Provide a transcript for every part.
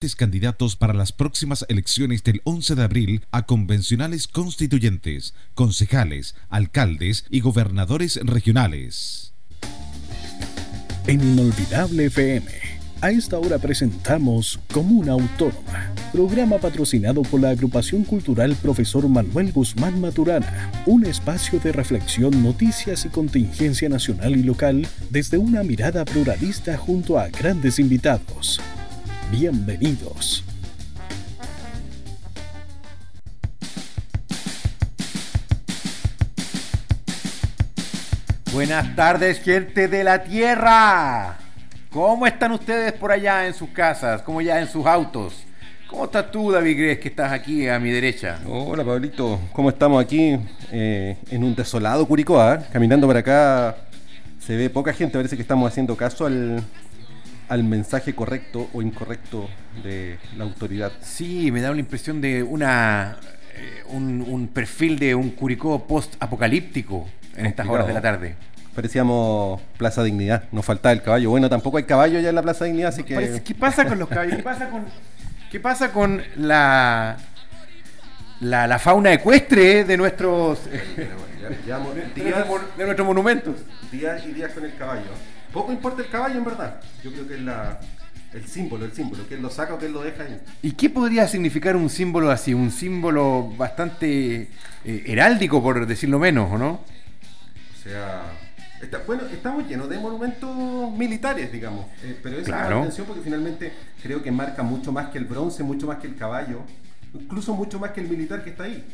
candidatos para las próximas elecciones del 11 de abril a convencionales constituyentes, concejales, alcaldes y gobernadores regionales. En Inolvidable FM, a esta hora presentamos Comuna Autónoma, programa patrocinado por la agrupación cultural Profesor Manuel Guzmán Maturana, un espacio de reflexión, noticias y contingencia nacional y local desde una mirada pluralista junto a grandes invitados bienvenidos. Buenas tardes, gente de la Tierra. ¿Cómo están ustedes por allá en sus casas? ¿Cómo ya en sus autos? ¿Cómo estás tú, David Gres, que estás aquí a mi derecha? Hola, Pablito. ¿Cómo estamos aquí eh, en un desolado Curicó? Ah? Caminando por acá se ve poca gente. Parece que estamos haciendo caso al, al mensaje correcto o incorrecto de la autoridad. Sí, me da una impresión de una eh, un, perfil de un Curicó post-apocalíptico en estas horas de la tarde. Parecíamos Plaza Dignidad, nos faltaba el caballo. Bueno, tampoco hay caballo ya en la Plaza Dignidad, así que... ¿Qué pasa con los caballos? ¿Qué pasa con, qué pasa con la, la, fauna ecuestre de nuestros, de nuestros monumentos? Días y días con el caballo. Poco importa el caballo, en verdad. Yo creo que es la, el símbolo, el símbolo, que él lo saca o que él lo deja ahí. ¿Y qué podría significar un símbolo así? Un símbolo bastante eh, heráldico, por decirlo menos, ¿o no? O sea, bueno, estamos llenos de monumentos militares, digamos. Eh, pero eso claro. la atención porque finalmente creo que marca mucho más que el bronce, mucho más que el caballo, incluso mucho más que el militar que está ahí.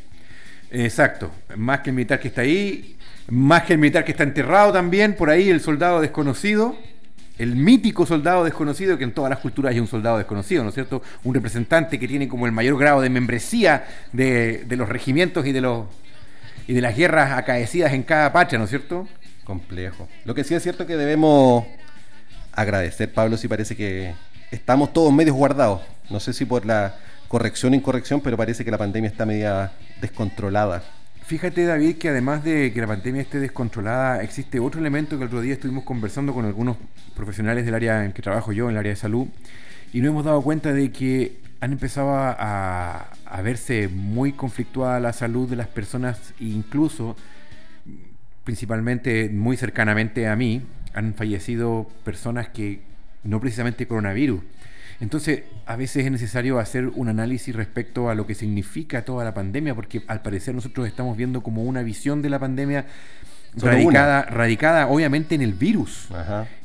Exacto, más que el militar que está ahí, más que el militar que está enterrado también, por ahí el soldado desconocido, el mítico soldado desconocido, que en todas las culturas hay un soldado desconocido, ¿no es cierto? Un representante que tiene como el mayor grado de membresía de, los regimientos y de, los, y de las guerras acaecidas en cada patria, ¿no es cierto? Complejo. Lo que sí es cierto que debemos agradecer, Pablo, si parece que estamos todos medios guardados. No sé si por la corrección o incorrección, pero parece que la pandemia está media descontrolada. Fíjate, David, que además de que la pandemia esté descontrolada, existe otro elemento que el otro día estuvimos conversando con algunos profesionales del área en que trabajo yo, en el área de salud, y nos hemos dado cuenta de que han empezado a, a verse muy conflictuada la salud de las personas, e incluso, principalmente muy cercanamente a mí, han fallecido personas que no precisamente coronavirus, entonces, a veces es necesario hacer un análisis respecto a lo que significa toda la pandemia, porque al parecer nosotros estamos viendo como una visión de la pandemia radicada, radicada obviamente en el virus.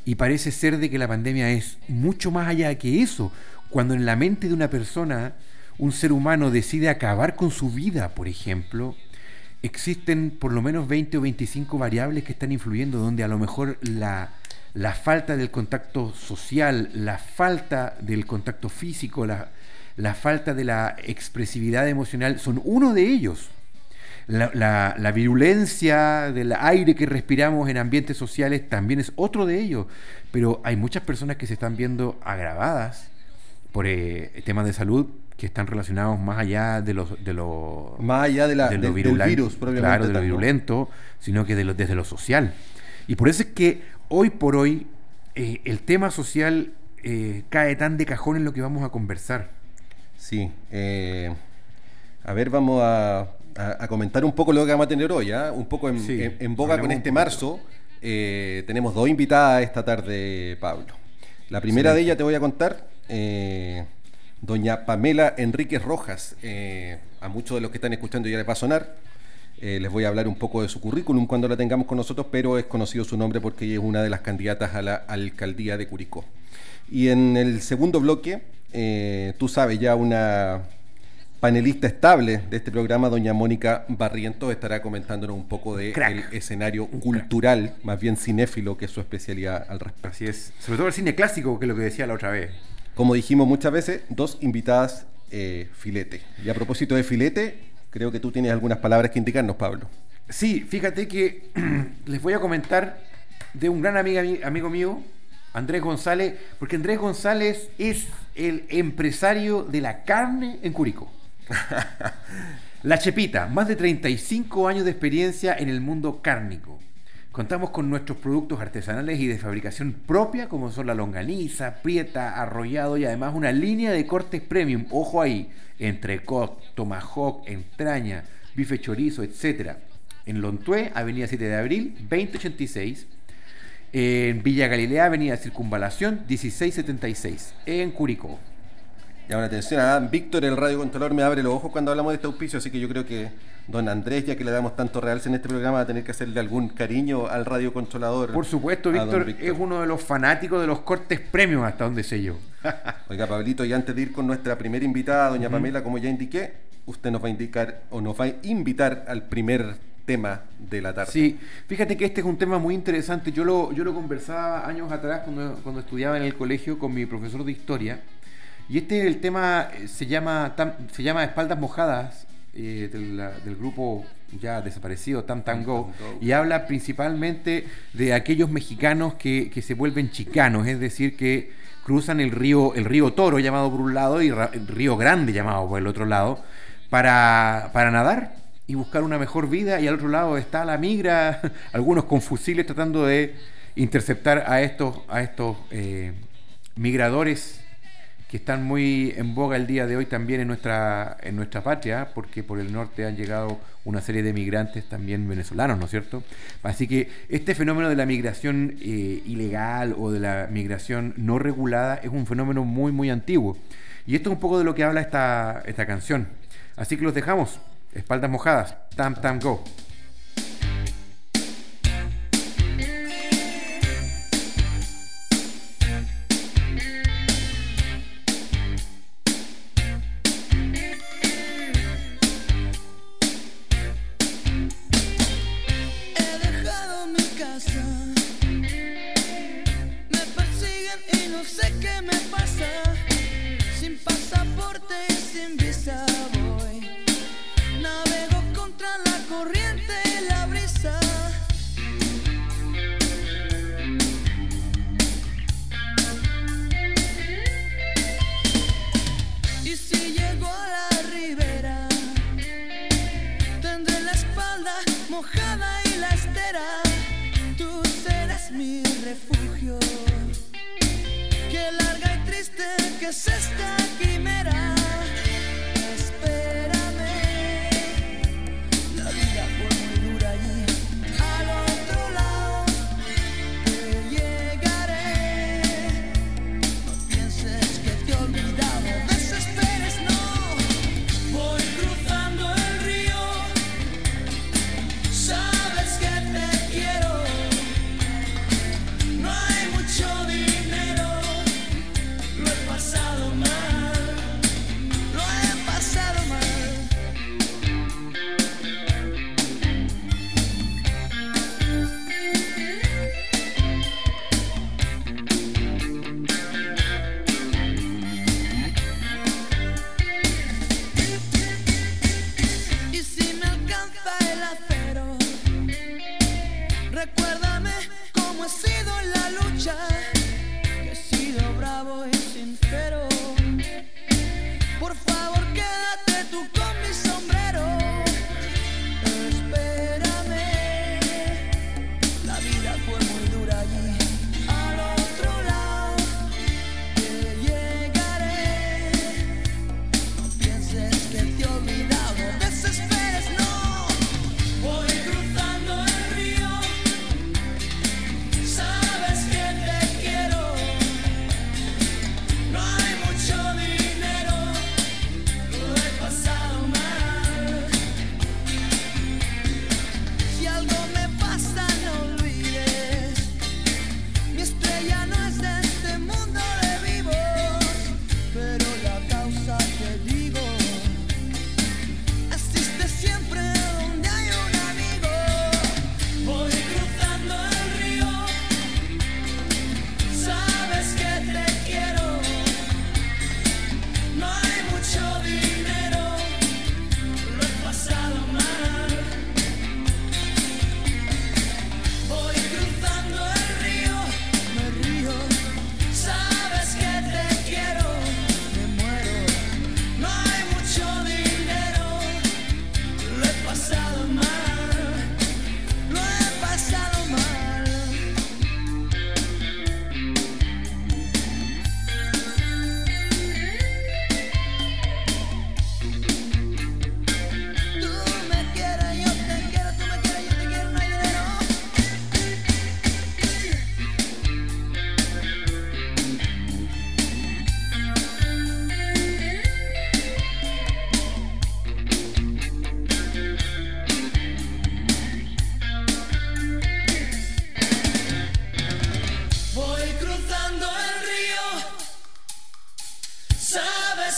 Y parece ser de que la pandemia es mucho más allá que eso. Cuando en la mente de una persona, un ser humano decide acabar con su vida, por ejemplo, existen por lo menos 20 o 25 variables que están influyendo, donde a lo mejor la la falta del contacto social, la falta del contacto físico, la, falta de la expresividad emocional son uno de ellos. La, virulencia del aire que respiramos en ambientes sociales también es otro de ellos. Pero hay muchas personas que se están viendo agravadas por eh, temas de salud que están relacionados más allá de los de lo más allá de la, del virus claro de lo virulento sino que de lo, desde lo social y por eso es que hoy por hoy eh, el tema social eh, cae tan de cajón en lo que vamos a conversar. Sí. Eh, a ver, vamos a, comentar un poco lo que vamos a tener hoy, ¿ah? un poco en, boga con este marzo. tenemos dos invitadas esta tarde, Pablo. La primera de ellas te voy a contar, doña Pamela Enríquez Rojas. a muchos de los que están escuchando ya les va a sonar. Eh, les voy a hablar un poco de su currículum cuando la tengamos con nosotros, pero es conocido su nombre porque ella es una de las candidatas a la alcaldía de Curicó. Y en el segundo bloque, eh, tú sabes, ya una panelista estable de este programa, doña Mónica Barrientos, estará comentándonos un poco del escenario cultural, más bien cinéfilo, que es su especialidad al respecto. Así es, sobre todo el cine clásico, que es lo que decía la otra vez. Como dijimos muchas veces, dos invitadas eh, filete. Y a propósito de filete, Creo que tú tienes algunas palabras que indicarnos, Pablo. Sí, fíjate que les voy a comentar de un gran amiga, amigo mío, Andrés González, porque Andrés González es el empresario de la carne en Curicó. La Chepita, más de 35 años de experiencia en el mundo cárnico. Contamos con nuestros productos artesanales y de fabricación propia, como son la longaniza, prieta, arrollado y además una línea de cortes premium. Ojo ahí, entrecot, tomahawk, entraña, bife chorizo, etc. En Lontué, Avenida 7 de Abril, 2086. En Villa Galilea, Avenida Circunvalación, 1676. En Curicó. Y ahora atención, a Víctor, el radio controlador, me abre los ojos cuando hablamos de este auspicio, así que yo creo que don Andrés, ya que le damos tanto realce en este programa, va a tener que hacerle algún cariño al radio controlador. Por supuesto, Víctor, es uno de los fanáticos de los cortes premios, hasta donde sé yo. Oiga, Pablito, y antes de ir con nuestra primera invitada, doña Pamela, como ya indiqué, usted nos va a indicar o nos va a invitar al primer tema de la tarde. Sí, fíjate que este es un tema muy interesante. Yo lo, yo lo conversaba años atrás cuando, cuando estudiaba en el colegio con mi profesor de historia y este el tema, eh, se llama, se llama Espaldas Mojadas, eh, del, grupo ya desaparecido Tam Tam Go, y habla principalmente de aquellos mexicanos que, se vuelven chicanos, es decir, que cruzan el río, el río Toro llamado por un lado y el río Grande llamado por el otro lado, para, para nadar y buscar una mejor vida, y al otro lado está la migra, algunos con fusiles tratando de interceptar a estos, a estos eh, migradores que están muy en boga el día de hoy también en nuestra, en nuestra patria, porque por el norte han llegado una serie de migrantes también venezolanos, ¿no es cierto? Así que este fenómeno de la migración eh, ilegal o de la migración no regulada es un fenómeno muy, muy antiguo. Y esto es un poco de lo que habla esta, esta canción. Así que los dejamos, espaldas mojadas, tam, tam, go. sister.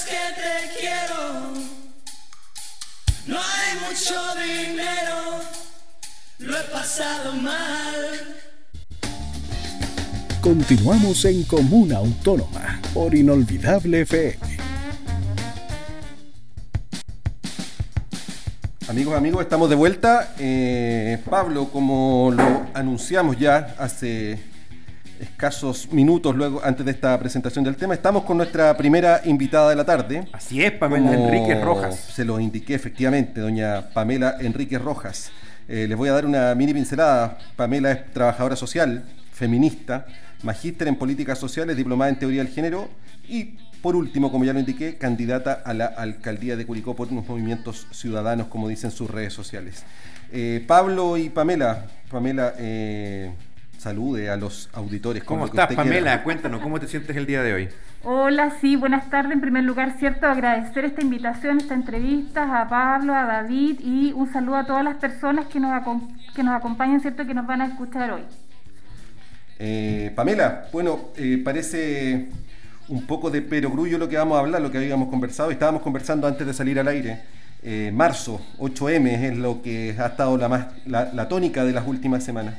Que te quiero. No hay mucho dinero, lo he pasado mal. Continuamos en Comuna Autónoma por Inolvidable FM. Amigos, amigos, estamos de vuelta. Eh, Pablo, como lo anunciamos ya hace escasos minutos luego antes de esta presentación del tema, estamos con nuestra primera invitada de la tarde. Así es, Pamela Enrique Rojas. Se lo indiqué efectivamente, doña Pamela Enrique Rojas. Eh, les voy a dar una mini pincelada. Pamela es trabajadora social, feminista, magíster en políticas sociales, diplomada en teoría del género y, por último, como ya lo indiqué, candidata a la alcaldía de Curicó por unos movimientos ciudadanos, como dicen sus redes sociales. Eh, Pablo y Pamela, Pamela, eh, salude a los auditores. ¿Cómo estás, Pamela? Cuéntanos, ¿cómo te sientes el día de hoy? Hola, sí, buenas tardes. En primer lugar, cierto, agradecer esta invitación, esta entrevista a Pablo, a David y un saludo a todas las personas que nos, que nos acompañan, cierto, que nos van a escuchar hoy. Eh, Pamela, bueno, eh, parece un poco de perogrullo lo que vamos a hablar, lo que habíamos conversado. Estábamos conversando antes de salir al aire. Eh, marzo, 8M es lo que ha estado la, más, la, tónica de las últimas semanas.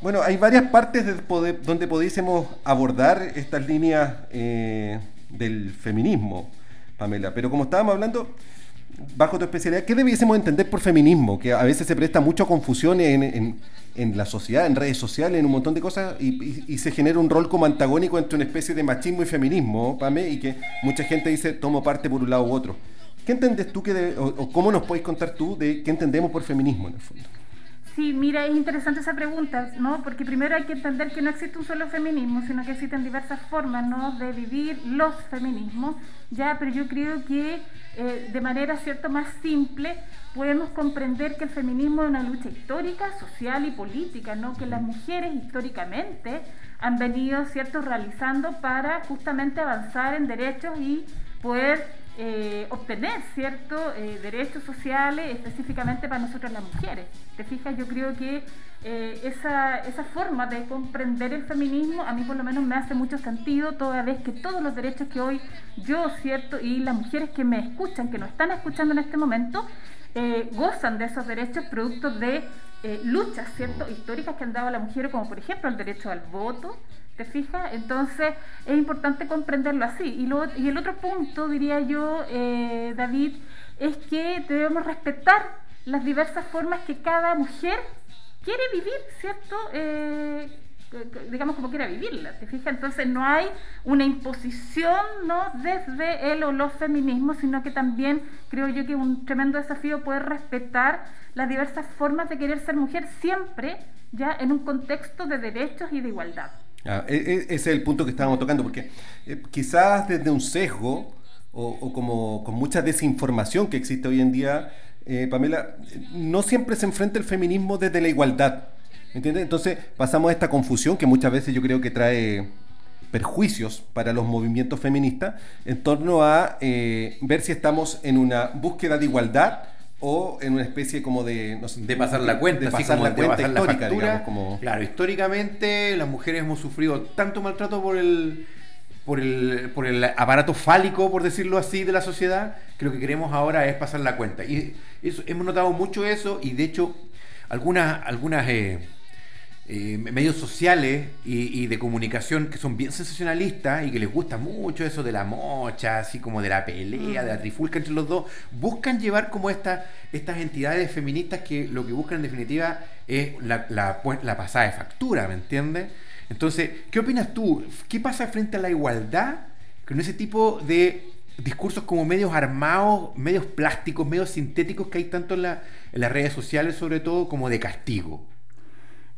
Bueno, hay varias partes de donde pudiésemos abordar estas líneas del feminismo, Pamela, pero como estábamos hablando, bajo tu especialidad, ¿qué debiésemos entender por feminismo? Que a veces se presta mucha confusión en, la sociedad, en redes sociales, en un montón de cosas, y, se genera un rol como antagónico entre una especie de machismo y feminismo, Pame, y que mucha gente dice, tomo parte por un lado u otro. ¿Qué entiendes tú que o, cómo nos podéis contar tú de qué entendemos por feminismo en el fondo? Sí, mira, es interesante esa pregunta, ¿no? Porque primero hay que entender que no existe un solo feminismo, sino que existen diversas formas, ¿no? De vivir los feminismos, ya, pero yo creo que eh, de manera, ¿cierto?, más simple podemos comprender que el feminismo es una lucha histórica, social y política, ¿no? Que las mujeres históricamente han venido, ¿cierto?, realizando para justamente avanzar en derechos y poder eh, obtener ciertos eh, derechos sociales específicamente para nosotras las mujeres. ¿Te fijas? Yo creo que eh, esa, esa forma de comprender el feminismo a mí por lo menos me hace mucho sentido toda vez que todos los derechos que hoy yo, ¿cierto? Y las mujeres que me escuchan, que nos están escuchando en este momento, gozan de esos derechos producto de luchas, ¿cierto? Históricas que han dado a la mujer, como por ejemplo el derecho al voto, ¿Te fijas? Entonces es importante comprenderlo así. Y, y el otro punto, diría yo, eh, David, es que debemos respetar las diversas formas que cada mujer quiere vivir, ¿cierto? Eh, digamos como quiera vivirla, ¿te fijas? Entonces no hay una imposición ¿no? desde el o los feminismos, sino que también creo yo que es un tremendo desafío poder respetar las diversas formas de querer ser mujer siempre ya en un contexto de derechos y de igualdad. Ah, e, e, ese es el punto que estábamos tocando, porque eh, quizás desde un sesgo o, como con mucha desinformación que existe hoy en día, eh, Pamela, no siempre se enfrenta el feminismo desde la igualdad. ¿Entiendes? Entonces pasamos a esta confusión que muchas veces yo creo que trae perjuicios para los movimientos feministas en torno a eh, ver si estamos en una búsqueda de igualdad o en una especie como de de pasar la cuenta, de pasar la cuenta histórica, digamos, como... Claro, históricamente las mujeres hemos sufrido tanto maltrato por el por el, por el aparato fálico, por decirlo así, de la sociedad, que lo que queremos ahora es pasar la cuenta. Y eso, hemos notado mucho eso y de hecho algunas, algunas eh, eh, medios sociales y, de comunicación que son bien sensacionalistas y que les gusta mucho eso de la mocha, así como de la pelea, de la trifulca entre los dos, buscan llevar como esta, estas entidades feministas que lo que buscan en definitiva es la, la, la pasada de factura, ¿me entiendes? Entonces, ¿qué opinas tú? ¿Qué pasa frente a la igualdad con ese tipo de discursos como medios armados, medios plásticos, medios sintéticos que hay tanto en, la, en las redes sociales sobre todo como de castigo?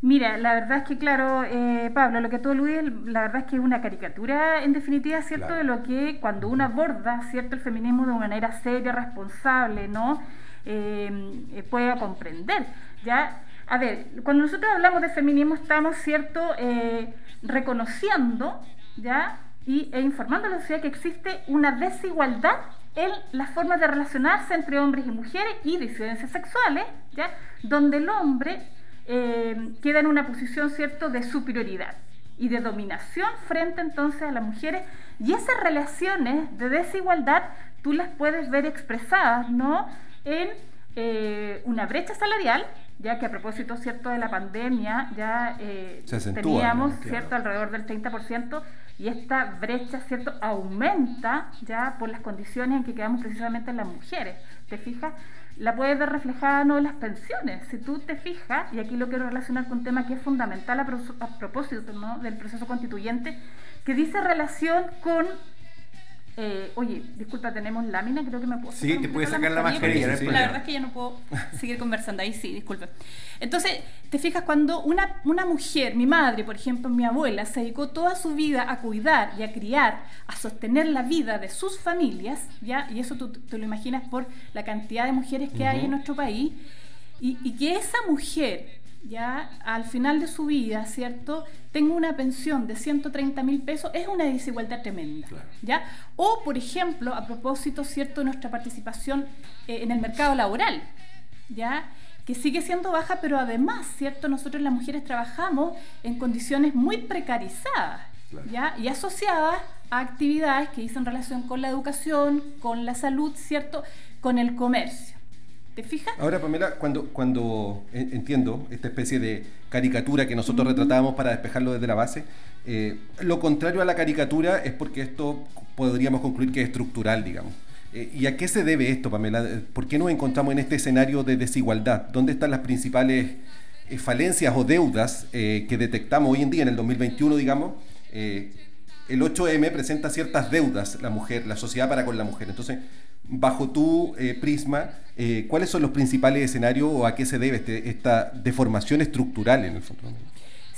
Mira, la verdad es que, claro, eh, Pablo, lo que tú aludes, la verdad es que es una caricatura, en definitiva, ¿cierto?, de lo que cuando uno aborda, ¿cierto?, el feminismo de una manera seria, responsable, ¿no?, eh, eh pueda comprender, ¿ya? A ver, cuando nosotros hablamos de feminismo estamos, ¿cierto?, eh, reconociendo, ¿ya?, y, e informando a la sociedad que existe una desigualdad en las formas de relacionarse entre hombres y mujeres y disidencias sexuales, ¿ya?, donde el hombre eh, queda en una posición cierto de superioridad y de dominación frente entonces a las mujeres Y esas relaciones de desigualdad tú las puedes ver expresadas, ¿no? En eh, una brecha salarial, ya que a propósito, ¿cierto?, de la pandemia, ya eh, teníamos, ¿cierto?, alrededor del 30%, y esta brecha, ¿cierto?, aumenta ya por las condiciones en que quedamos precisamente las mujeres. ¿Te fijas? La puedes ver reflejada ¿no? en las pensiones. Si tú te fijas, y aquí lo quiero relacionar con un tema que es fundamental a, propósito ¿no? del proceso constituyente, que dice relación con eh, oye, disculpa, tenemos lámina, creo que me puedo Sí, te puedes sacar la, mascarilla. la verdad es que ya no puedo seguir conversando ahí, sí, disculpe. Entonces, te fijas, cuando una, una mujer, mi madre, por ejemplo, mi abuela, se dedicó toda su vida a cuidar y a criar, a sostener la vida de sus familias, ¿ya? Y eso tú te lo imaginas por la cantidad de mujeres que hay en nuestro país, y, y que esa mujer ya al final de su vida, ¿cierto? Tengo una pensión de 130 mil pesos, es una desigualdad tremenda, ¿ya? O, por ejemplo, a propósito, ¿cierto?, de nuestra participación eh, en el mercado laboral, ¿ya? que sigue siendo baja, pero además, ¿cierto? Nosotros las mujeres trabajamos en condiciones muy precarizadas, ¿ya? Y asociadas a actividades que dicen relación con la educación, con la salud, ¿cierto? Con el comercio. ¿Te fijas? Ahora, Pamela, cuando, cuando entiendo esta especie de caricatura que nosotros retratábamos para despejarlo desde la base, eh, lo contrario a la caricatura es porque esto podríamos concluir que es estructural, digamos. Eh, ¿Y a qué se debe esto, Pamela? ¿Por qué nos encontramos en este escenario de desigualdad? ¿Dónde están las principales eh, falencias o deudas que detectamos hoy en día, en el 2021, digamos? el 8M presenta ciertas deudas, la mujer, la sociedad para con la mujer. Entonces, bajo tu eh, prisma, eh, ¿cuáles son los principales escenarios o a qué se debe este, esta deformación estructural en el fondo?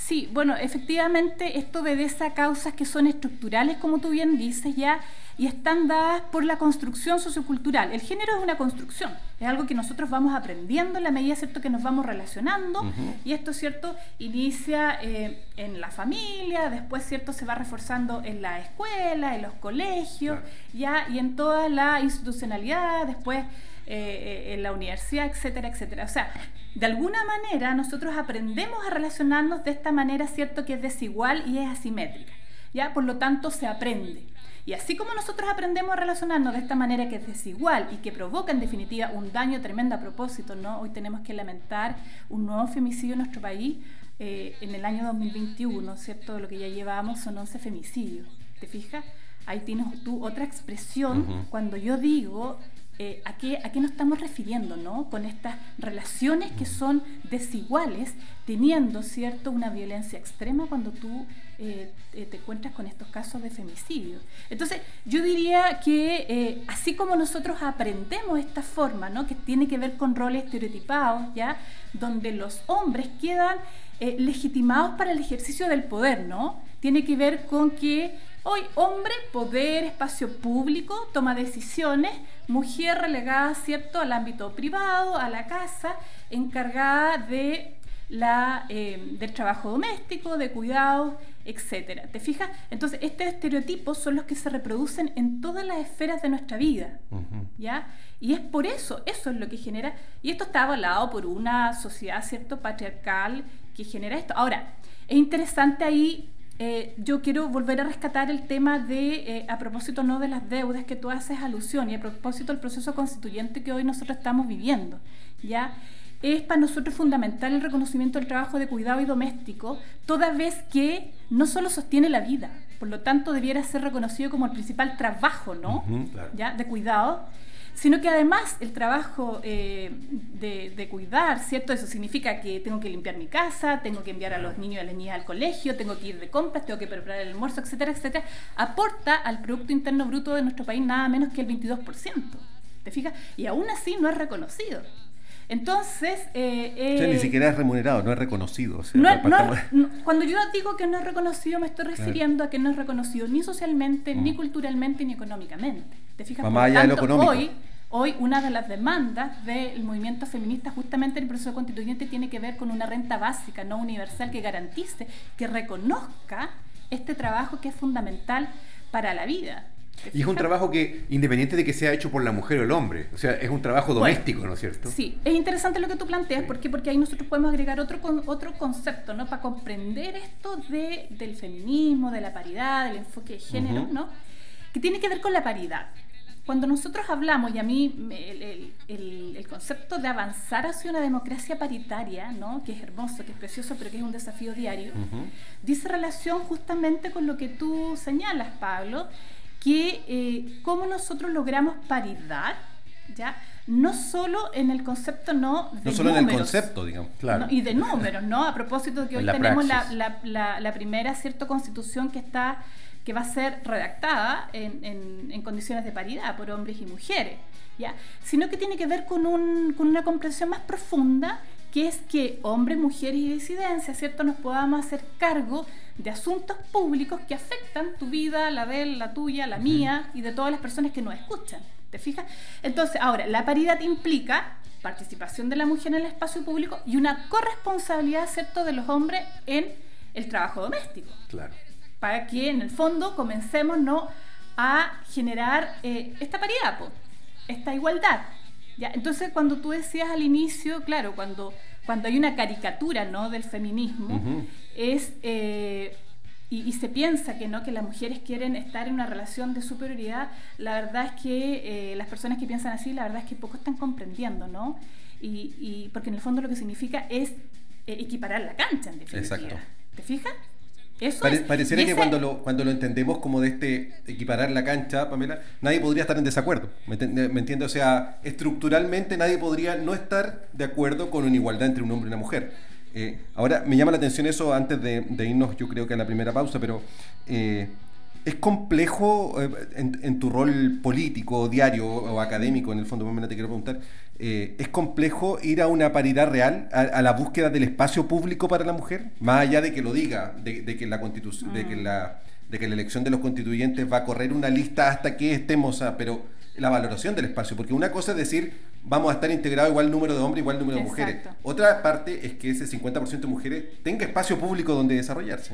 Sí, bueno, efectivamente esto obedece a causas que son estructurales, como tú bien dices ya, y están dadas por la construcción sociocultural. El género es una construcción, es algo que nosotros vamos aprendiendo en la medida cierto que nos vamos relacionando, y esto cierto inicia eh, en la familia, después cierto se va reforzando en la escuela, en los colegios, ya y en toda la institucionalidad, después eh, en la universidad, etcétera, etcétera. O sea, de alguna manera nosotros aprendemos a relacionarnos de esta manera, cierto, que es desigual y es asimétrica. ¿ya? Por lo tanto, se aprende. Y así como nosotros aprendemos a relacionarnos de esta manera que es desigual y que provoca en definitiva un daño tremendo a propósito, ¿no? Hoy tenemos que lamentar un nuevo femicidio en nuestro país eh, en el año 2021, ¿cierto? Lo que ya llevábamos son 11 femicidios. ¿Te fijas? Ahí tienes tú otra expresión cuando yo digo eh, ¿a, qué, ¿a, qué, nos estamos refiriendo ¿no? con estas relaciones que son desiguales, teniendo cierto una violencia extrema cuando tú eh, te encuentras con estos casos de femicidio. Entonces, yo diría que eh, así como nosotros aprendemos esta forma, ¿no? que tiene que ver con roles estereotipados, ¿ya? donde los hombres quedan legitimados para el ejercicio del poder, ¿no? tiene que ver con que Hoy, hombre, poder, espacio público, toma decisiones, mujer relegada, ¿cierto?, al ámbito privado, a la casa, encargada de la, eh, del trabajo doméstico, de cuidados, etcétera. ¿Te fijas? Entonces, estos estereotipos son los que se reproducen en todas las esferas de nuestra vida, ¿ya? Y es por eso, eso es lo que genera, y esto está avalado por una sociedad, ¿cierto?, patriarcal que genera esto. Ahora, es interesante ahí eh, yo quiero volver a rescatar el tema de, eh, a propósito no de las deudas que tú haces alusión y a propósito del proceso constituyente que hoy nosotros estamos viviendo, ¿ya? Es para nosotros fundamental el reconocimiento del trabajo de cuidado y doméstico, toda vez que no solo sostiene la vida, por lo tanto debiera ser reconocido como el principal trabajo, ¿no? ¿Ya? De cuidado sino que además el trabajo eh, de, cuidar, ¿cierto? Eso significa que tengo que limpiar mi casa, tengo que enviar a los niños y a las niñas al colegio, tengo que ir de compras, tengo que preparar el almuerzo, etcétera, etcétera, aporta al Producto Interno Bruto de nuestro país nada menos que el 22%. ¿Te fijas? Y aún así no es reconocido. Entonces... Eh, ni eh, siquiera es remunerado, no es reconocido. cuando yo digo que no es reconocido, me estoy refiriendo a que no es reconocido ni socialmente, ni mm. culturalmente, ni económicamente. ¿Te fijas? hoy, hoy una de las demandas del movimiento feminista justamente en el proceso constituyente tiene que ver con una renta básica, no universal, que garantice, que reconozca este trabajo que es fundamental para la vida. Y es un trabajo que, independiente de que sea hecho por la mujer o el hombre, o sea, es un trabajo doméstico, ¿no es cierto? Sí, es interesante lo que tú planteas, porque porque ahí nosotros podemos agregar otro otro concepto, ¿no? Para comprender esto de, del feminismo, de la paridad, del enfoque de género, ¿no? que tiene que ver con la paridad. Cuando nosotros hablamos, y a mí el, concepto de avanzar hacia una democracia paritaria, ¿no? que es hermoso, que es precioso, pero que es un desafío diario, dice relación justamente con lo que tú señalas, Pablo, que eh, cómo nosotros logramos paridad, ¿ya? no solo en el concepto no de no solo en el concepto digamos claro y de números no a propósito de que hoy tenemos la, la, la, primera cierta constitución que está que va a ser redactada en, en, condiciones de paridad por hombres y mujeres, ¿ya? sino que tiene que ver con, un, con una comprensión más profunda, que es que hombres, mujeres y disidencias, ¿cierto?, nos podamos hacer cargo de asuntos públicos que afectan tu vida, la de él, la tuya, la mía y de todas las personas que nos escuchan. ¿Te fijas? Entonces, ahora, la paridad implica participación de la mujer en el espacio público y una corresponsabilidad, ¿cierto?, de los hombres en el trabajo doméstico. Claro para que en el fondo comencemos ¿no? a generar eh, esta paridad, esta igualdad. ¿ya? Entonces, cuando tú decías al inicio, claro, cuando, cuando hay una caricatura ¿no? del feminismo, es... Eh, y, se piensa que no que las mujeres quieren estar en una relación de superioridad, la verdad es que eh, las personas que piensan así, la verdad es que poco están comprendiendo, ¿no? Y, y porque en el fondo lo que significa es equiparar la cancha, en definitiva. Exacto. ¿Te fijas? Pareciera que cuando lo, cuando lo entendemos como de este equiparar la cancha, Pamela, nadie podría estar en desacuerdo. ¿Me, entiendes? O sea, estructuralmente nadie podría no estar de acuerdo con una igualdad entre un hombre y una mujer. Eh, ahora, me llama la atención eso antes de, irnos, yo creo que a la primera pausa, pero eh, es complejo eh, en, tu rol político, diario o académico, en el fondo, te quiero preguntar, eh, ¿es complejo ir a una paridad real, a, la búsqueda del espacio público para la mujer? Más allá de que lo diga, de, que la constitución, de que la de que la elección de los constituyentes va a correr una lista hasta que estemos a, pero la valoración del espacio, porque una cosa es decir, vamos a estar integrados igual número de hombres, igual número de mujeres. Otra parte es que ese 50% de mujeres tenga espacio público donde desarrollarse.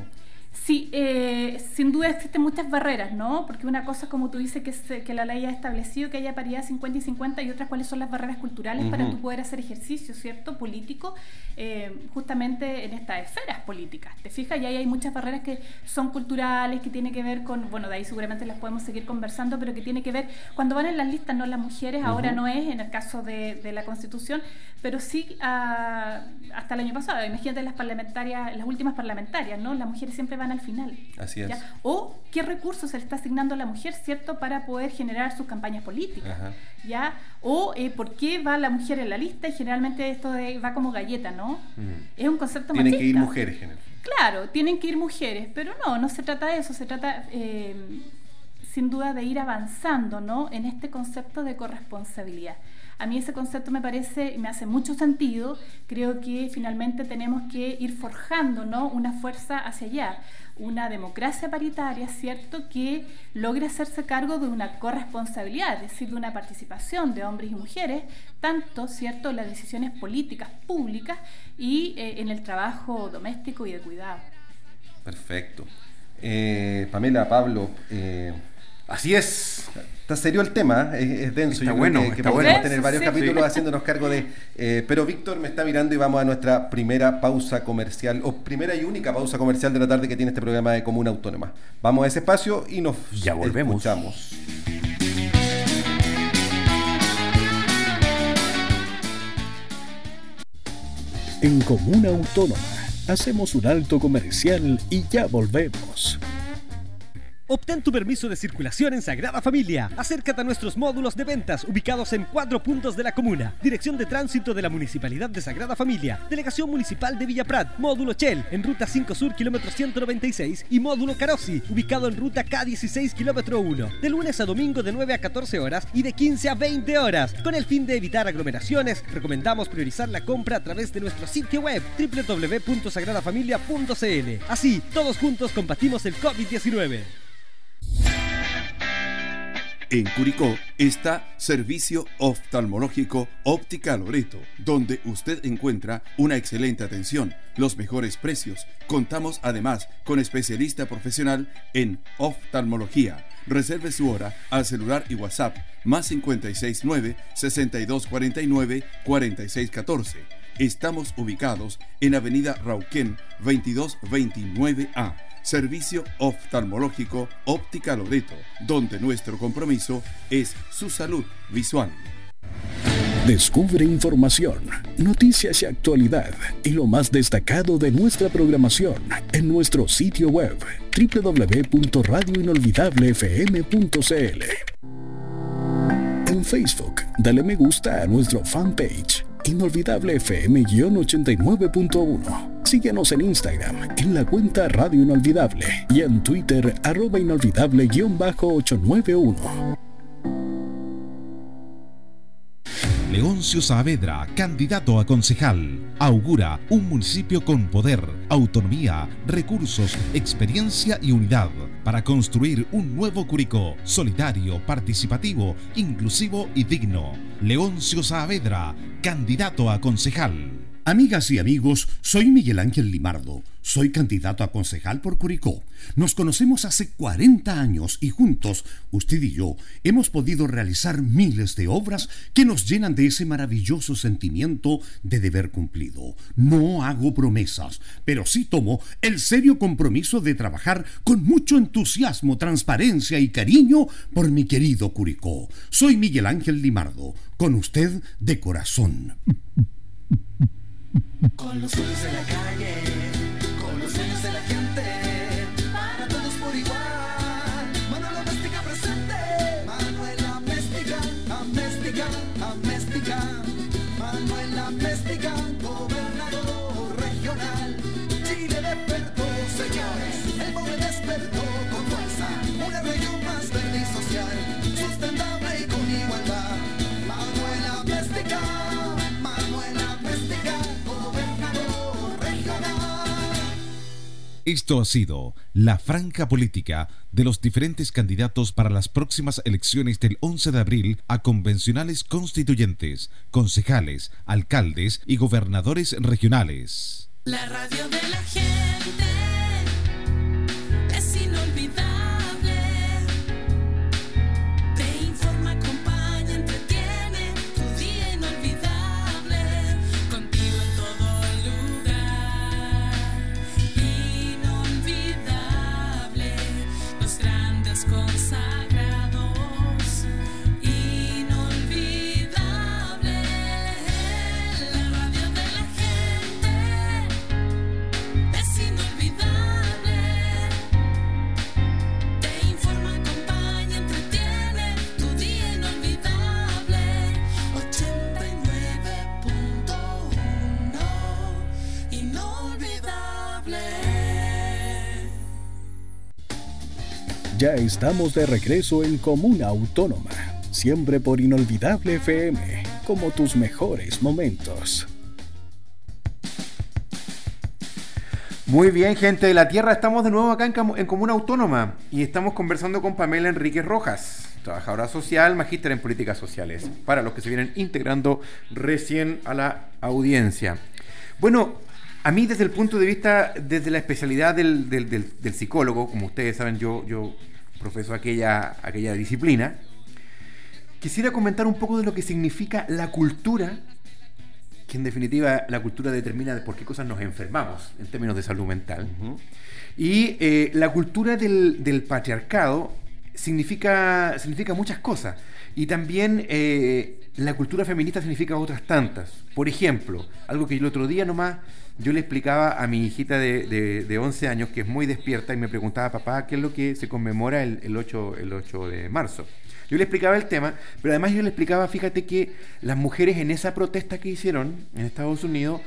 Sí, eh, sin duda existen muchas barreras, ¿no? Porque una cosa, como tú dices, que, que la ley ha establecido que haya paridad 50 y 50 y otras cuáles son las barreras culturales para tú poder hacer ejercicio, ¿cierto? Político, eh, justamente en estas esferas políticas. ¿Te fijas? Y ahí hay muchas barreras que son culturales, que tienen que ver con, bueno, de ahí seguramente las podemos seguir conversando, pero que tiene que ver, cuando van en las listas, no las mujeres, ahora no es en el caso de, de la Constitución, pero sí ah, hasta el año pasado. Imagínate las parlamentarias, las últimas parlamentarias, ¿no? Las mujeres siempre van al final. Así es. O qué recursos se le está asignando a la mujer, ¿cierto?, para poder generar sus campañas políticas. ¿Ya? O eh, por qué va la mujer en la lista y generalmente esto va como galleta, ¿no? Mm. Es un concepto Tienen que ir mujeres, generalmente. Claro, tienen que ir mujeres, pero no, no se trata de eso, se trata eh, sin duda de ir avanzando, ¿no?, en este concepto de corresponsabilidad. A mí ese concepto me parece, me hace mucho sentido. Creo que finalmente tenemos que ir forjando ¿no? una fuerza hacia allá, una democracia paritaria, ¿cierto?, que logre hacerse cargo de una corresponsabilidad, es decir, de una participación de hombres y mujeres, tanto, ¿cierto?, en las decisiones políticas públicas y eh, en el trabajo doméstico y de cuidado. Perfecto. Eh, Pamela, Pablo, eh, Así es. Está serio el tema, es, denso. Está bueno, que, podemos tener varios capítulos haciéndonos cargo de. Eh, pero Víctor me está mirando y vamos a nuestra primera pausa comercial, o primera y única pausa comercial de la tarde que tiene este programa de Comuna Autónoma. Vamos a ese espacio y nos ya volvemos. escuchamos. En Comuna Autónoma hacemos un alto comercial y ya volvemos. Obtén tu permiso de circulación en Sagrada Familia. Acércate a nuestros módulos de ventas ubicados en cuatro puntos de la comuna. Dirección de Tránsito de la Municipalidad de Sagrada Familia. Delegación Municipal de Villa Prat. Módulo Chel en Ruta 5 Sur, kilómetro 196. Y módulo Carosi, ubicado en Ruta K16, kilómetro 1. De lunes a domingo de 9 a 14 horas y de 15 a 20 horas. Con el fin de evitar aglomeraciones, recomendamos priorizar la compra a través de nuestro sitio web www.sagradafamilia.cl. Así, todos juntos combatimos el COVID-19. En Curicó está Servicio Oftalmológico Óptica Loreto, donde usted encuentra una excelente atención, los mejores precios. Contamos además con especialista profesional en oftalmología. Reserve su hora al celular y WhatsApp más 569 6249 4614. Estamos ubicados en Avenida Rauquén 2229A Servicio Oftalmológico Óptica Loreto, donde nuestro compromiso es su salud visual. Descubre información, noticias y actualidad y lo más destacado de nuestra programación en nuestro sitio web www.radioinolvidablefm.cl. En Facebook, dale me gusta a nuestro fanpage Inolvidable FM-89.1. Síguenos en Instagram en la cuenta Radio Inolvidable y en Twitter arroba inolvidable-891. Leoncio Saavedra, candidato a concejal, augura un municipio con poder, autonomía, recursos, experiencia y unidad para construir un nuevo Curicó, solidario, participativo, inclusivo y digno. Leoncio Saavedra, candidato a concejal. Amigas y amigos, soy Miguel Ángel Limardo. Soy candidato a concejal por Curicó. Nos conocemos hace 40 años y juntos, usted y yo, hemos podido realizar miles de obras que nos llenan de ese maravilloso sentimiento de deber cumplido. No hago promesas, pero sí tomo el serio compromiso de trabajar con mucho entusiasmo, transparencia y cariño por mi querido Curicó. Soy Miguel Ángel Limardo, con usted de corazón. Con los sueños de la calle, Esto ha sido la franja política de los diferentes candidatos para las próximas elecciones del 11 de abril a convencionales constituyentes, concejales, alcaldes y gobernadores regionales. La radio de la gente es inolvidable. Estamos de regreso en Comuna Autónoma, siempre por Inolvidable FM, como tus mejores momentos. Muy bien, gente de la Tierra, estamos de nuevo acá en, Comuna Autónoma y estamos conversando con Pamela Enríquez Rojas, trabajadora social, magíster en políticas sociales, para los que se vienen integrando recién a la audiencia. Bueno, a mí desde el punto de vista, desde la especialidad del, psicólogo, como ustedes saben, yo profeso aquella, aquella disciplina, quisiera comentar un poco de lo que significa la cultura que en definitiva la cultura determina de por qué cosas nos enfermamos en términos de salud mental. Y eh, la cultura del, del patriarcado significa, significa muchas cosas. Y también eh, la cultura feminista significa otras tantas. Por ejemplo, algo que el otro día nomás yo le explicaba a mi hijita de, de, de 11 años, que es muy despierta, y me preguntaba, papá, ¿qué es lo que se conmemora el, el 8, el 8 de marzo? Yo le explicaba el tema, pero además yo le explicaba, fíjate que las mujeres en esa protesta que hicieron en Estados Unidos,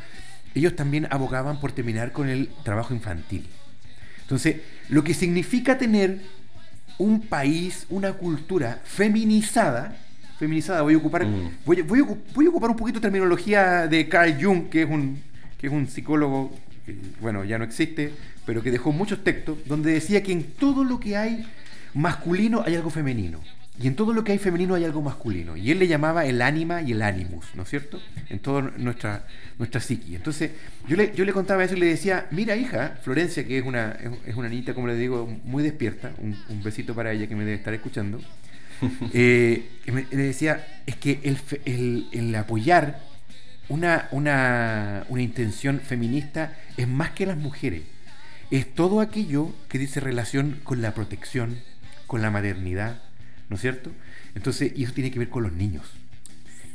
ellos también abogaban por terminar con el trabajo infantil. Entonces, lo que significa tener un país, una cultura feminizada, feminizada, voy a ocupar, voy, a- voy a ocu- voy a ocupar un poquito terminología de Carl Jung, que es un, que es un psicólogo que, bueno, ya no existe, pero que dejó muchos textos, donde decía que en todo lo que hay masculino hay algo femenino. Y en todo lo que hay femenino hay algo masculino. Y él le llamaba el ánima y el animus, ¿no es cierto? En toda nuestra, nuestra psiqui. Entonces, yo le, yo le contaba eso y le decía, mira hija, Florencia, que es una, es, una niñita, como le digo, muy despierta, un, un besito para ella que me debe estar escuchando. Eh, me- le decía, es que el, el- el apoyar una, una, una intención feminista es más que las mujeres. es todo aquello que dice relación con la protección, con la maternidad, ¿no es cierto? Entonces, y eso tiene que ver con los niños.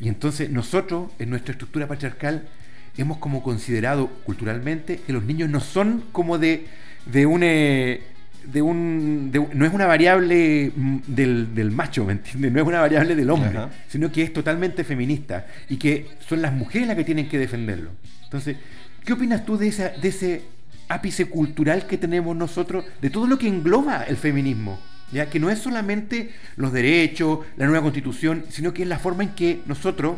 Y entonces nosotros, en nuestra estructura patriarcal, hemos como considerado culturalmente que los niños no son como de, de un... Eh, de un no es una variable mm, del, macho, ¿me entiendes? No es una variable del hombre, sino que es totalmente feminista y que son las mujeres las que tienen que defenderlo. Entonces, ¿qué opinas tú de, esa, de ese ápice cultural que tenemos nosotros, de todo lo que engloba el feminismo? ¿ya? que no es solamente los derechos, la nueva constitución, sino que es la forma en que nosotros,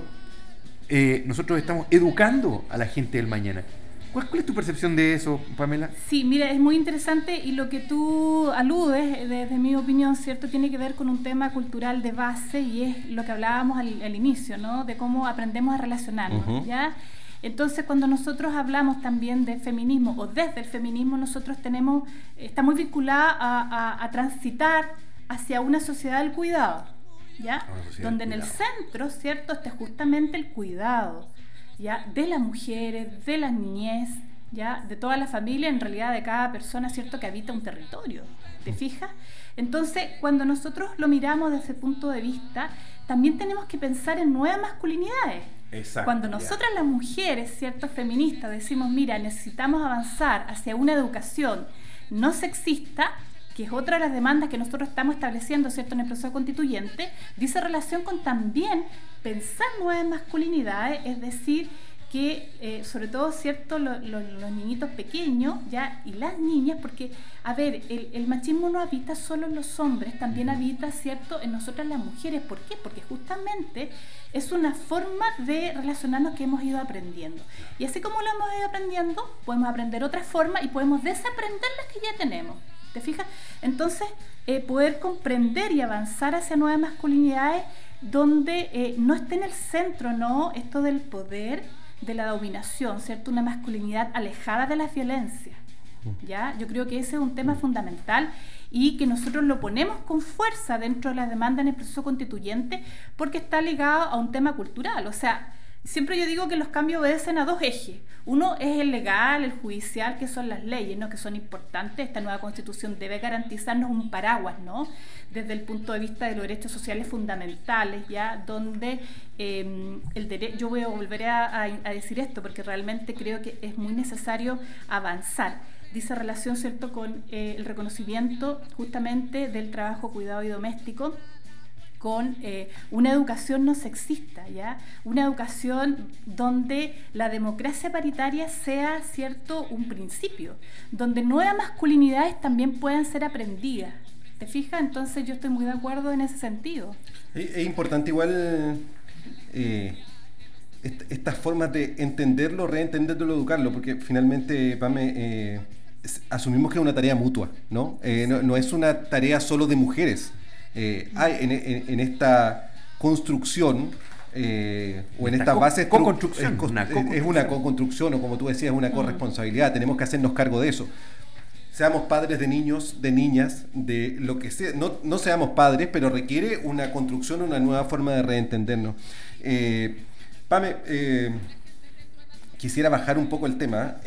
eh, nosotros estamos educando a la gente del mañana. ¿Cuál, es tu percepción de eso, Pamela? Sí, mira, es muy interesante y lo que tú aludes, desde mi opinión, ¿cierto?, tiene que ver con un tema cultural de base y es lo que hablábamos al, inicio, ¿no?, de cómo aprendemos a relacionarnos, ¿ya? Entonces, cuando nosotros hablamos también de feminismo o desde el feminismo, nosotros tenemos, está muy vinculada a, transitar hacia una sociedad del cuidado, ¿ya? Donde en el centro, ¿cierto?, está justamente el cuidado, ¿ya? De las mujeres, de las niñez, ¿ya? De toda la familia, en realidad de cada persona, ¿cierto?, que habita un territorio, ¿te fijas? Entonces, cuando nosotros lo miramos desde ese punto de vista, también tenemos que pensar en nuevas masculinidades. Cuando nosotras las mujeres, cierto, feministas, decimos, mira, necesitamos avanzar hacia una educación no sexista, que es otra de las demandas que nosotros estamos estableciendo, ¿cierto?, en el proceso constituyente, dice relación con también pensar nuevas masculinidades, es decir, que eh, sobre todo cierto los niñitos pequeños ya y las niñas porque a ver el, machismo no habita solo en los hombres también habita cierto en nosotras las mujeres. ¿por qué? porque justamente es una forma de relacionarnos que hemos ido aprendiendo. Y así como lo hemos ido aprendiendo podemos aprender otra forma y podemos desaprender las que ya tenemos ¿te fijas? entonces eh, poder comprender y avanzar hacia nuevas masculinidades donde eh, no esté en el centro no esto del poder de la dominación, ¿cierto? Una masculinidad alejada de la violencia. ¿Ya? Yo creo que ese es un tema fundamental y que nosotros lo ponemos con fuerza dentro de la demanda en el proceso constituyente porque está ligado a un tema cultural. O sea, Siempre yo digo que los cambios obedecen a dos ejes. Uno es el legal, el judicial, que son las leyes, ¿no? que son importantes. Esta nueva constitución debe garantizarnos un paraguas, ¿no? desde el punto de vista de los derechos sociales fundamentales, ya donde em, el derecho, yo voy a volver a, decir esto porque realmente creo que es muy necesario avanzar. Dice relación, ¿cierto?, con eh, el reconocimiento justamente del trabajo cuidado y doméstico con eh, una educación no sexista, ¿ya? Una educación donde la democracia paritaria sea, cierto, un principio, donde nuevas masculinidades también puedan ser aprendidas. ¿Te fijas? Entonces yo estoy muy de acuerdo en ese sentido. Es, importante igual eh, estas formas de entenderlo, reentenderlo, educarlo, porque finalmente, Pame, eh, asumimos que es una tarea mutua, ¿no? no, no es una tarea solo de mujeres eh, hay en, esta construcción eh, o en esta, base construcción es, una co-construcción o como tú decías, una mm. corresponsabilidad. Tenemos que hacernos cargo de eso. Seamos padres de niños, de niñas, de lo que sea. No, no seamos padres, pero requiere una construcción, una nueva forma de reentendernos. Eh, Pame, quisiera bajar un poco el tema.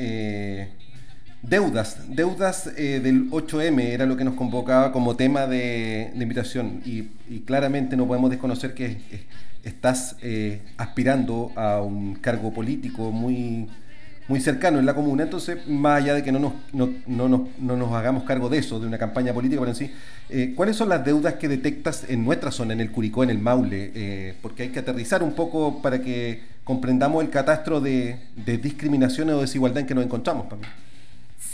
Deudas, deudas eh, del 8M era lo que nos convocaba como tema de, invitación y, claramente no podemos desconocer que estás eh, aspirando a un cargo político muy, muy cercano en la comuna, entonces más allá de que no nos, no, no, nos hagamos cargo de eso, de una campaña política pero en sí, eh, ¿cuáles son las deudas que detectas en nuestra zona, en el Curicó, en el Maule? porque hay que aterrizar un poco para que comprendamos el catastro de, de discriminación o desigualdad en que nos encontramos. Para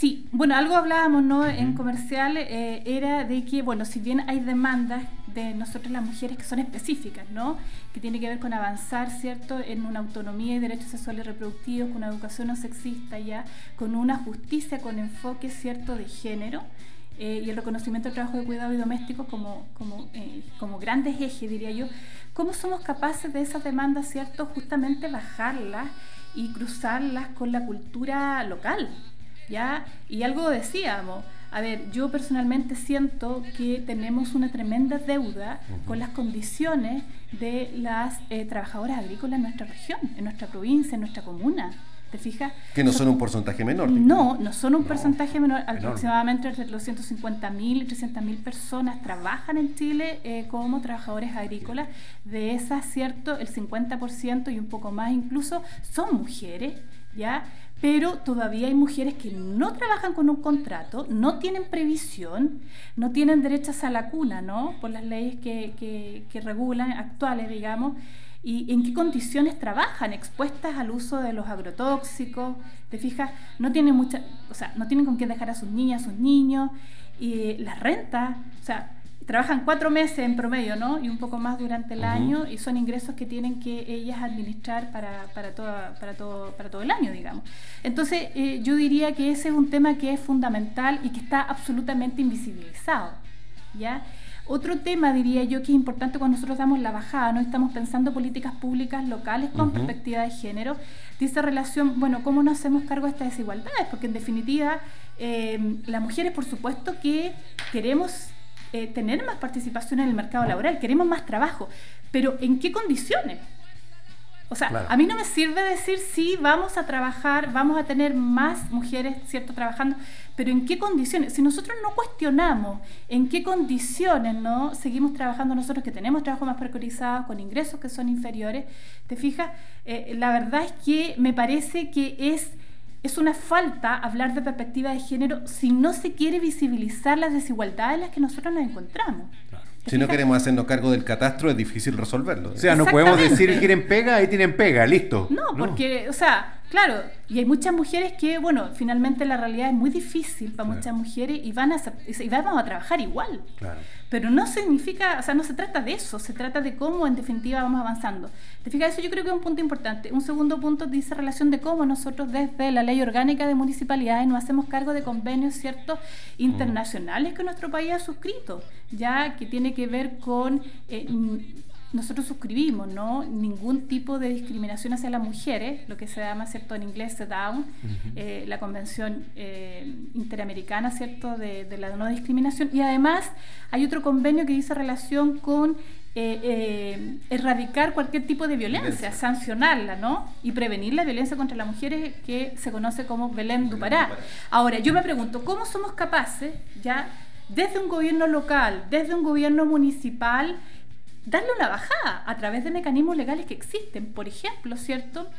Sí, bueno, algo hablábamos ¿no? en comercial, eh, era de que, bueno, si bien hay demandas de nosotros las mujeres que son específicas, ¿no? Que tiene que ver con avanzar, ¿cierto?, en una autonomía y derechos sexuales y reproductivos, con una educación no sexista ya, con una justicia con enfoque, ¿cierto?, de género. Eh, y el reconocimiento del trabajo de cuidado y doméstico como, como, eh, como grandes ejes, diría yo, ¿cómo somos capaces de esas demandas, ¿cierto?, justamente bajarlas y cruzarlas con la cultura local, ¿ya? Y algo decíamos, a ver, yo personalmente siento que tenemos una tremenda deuda con las condiciones de las eh, trabajadoras agrícolas en nuestra región, en nuestra provincia, en nuestra comuna. ¿Te fijas? Que no son, un porcentaje menor. No, no son un porcentaje menor. Aproximadamente entre los 150.000 y 300.000 personas trabajan en Chile eh, como trabajadores agrícolas. De esas, cierto, el 50% y un poco más incluso son mujeres, ¿ya? Pero todavía hay mujeres que no trabajan con un contrato, no tienen previsión, no tienen derechos a la cuna, ¿no? Por las leyes que, que, que regulan, actuales, digamos, y en qué condiciones trabajan, expuestas al uso de los agrotóxicos, te fijas, no tienen mucha, o sea, no tienen con qué dejar a sus niñas, a sus niños, y la renta, o sea, trabajan cuatro meses en promedio, ¿no? Y un poco más durante el año, y son ingresos que tienen que ellas administrar para, para, toda, para, todo, para todo el año, digamos. Entonces, eh, yo diría que ese es un tema que es fundamental y que está absolutamente invisibilizado, ¿ya? Otro tema, diría yo, que es importante cuando nosotros damos la bajada, no estamos pensando políticas públicas locales con perspectiva de género, dice relación, bueno, ¿cómo nos hacemos cargo de estas desigualdades? Porque en definitiva, eh, las mujeres, por supuesto, que queremos eh, tener más participación en el mercado laboral, queremos más trabajo, pero ¿en qué condiciones? O sea, a mí no me sirve decir sí, vamos a trabajar, vamos a tener más mujeres, ¿cierto?, trabajando, pero ¿en qué condiciones? Si nosotros no cuestionamos en qué condiciones no seguimos trabajando nosotros que tenemos trabajo más precarizado, con ingresos que son inferiores, ¿te fijas? Eh, la verdad es que me parece que es, es una falta hablar de perspectiva de género si no se quiere visibilizar las desigualdades en las que nosotros nos encontramos. Si no queremos hacernos cargo del catastro, es difícil resolverlo. O sea, no podemos decir quieren pega, ahí tienen pega, listo. No, porque, o sea, claro, y hay muchas mujeres que, bueno, finalmente la realidad es muy difícil para muchas mujeres y van a y vamos a trabajar igual. Claro. Pero no significa, o sea, no se trata de eso, se trata de cómo en definitiva vamos avanzando. ¿Te fijas? Eso yo creo que es un punto importante. Un segundo punto dice relación de cómo nosotros desde la ley orgánica de municipalidades nos hacemos cargo de convenios ciertos internacionales que nuestro país ha suscrito, ya que tiene que ver con eh, nosotros suscribimos, ¿no? Ningún tipo de discriminación hacia las mujeres, lo que se llama, ¿cierto? En inglés, down, eh, la Convención eh, Interamericana, ¿cierto? De, la no discriminación. Y además hay otro convenio que dice relación con eh, erradicar cualquier tipo de violencia, sancionarla, ¿no? Y prevenir la violencia contra las mujeres que se conoce como Belén Dupará. Ahora, yo me pregunto, ¿cómo somos capaces, ya, desde un gobierno local, desde un gobierno municipal, darle una bajada a través de mecanismos legales que existen. Por ejemplo, ¿cierto?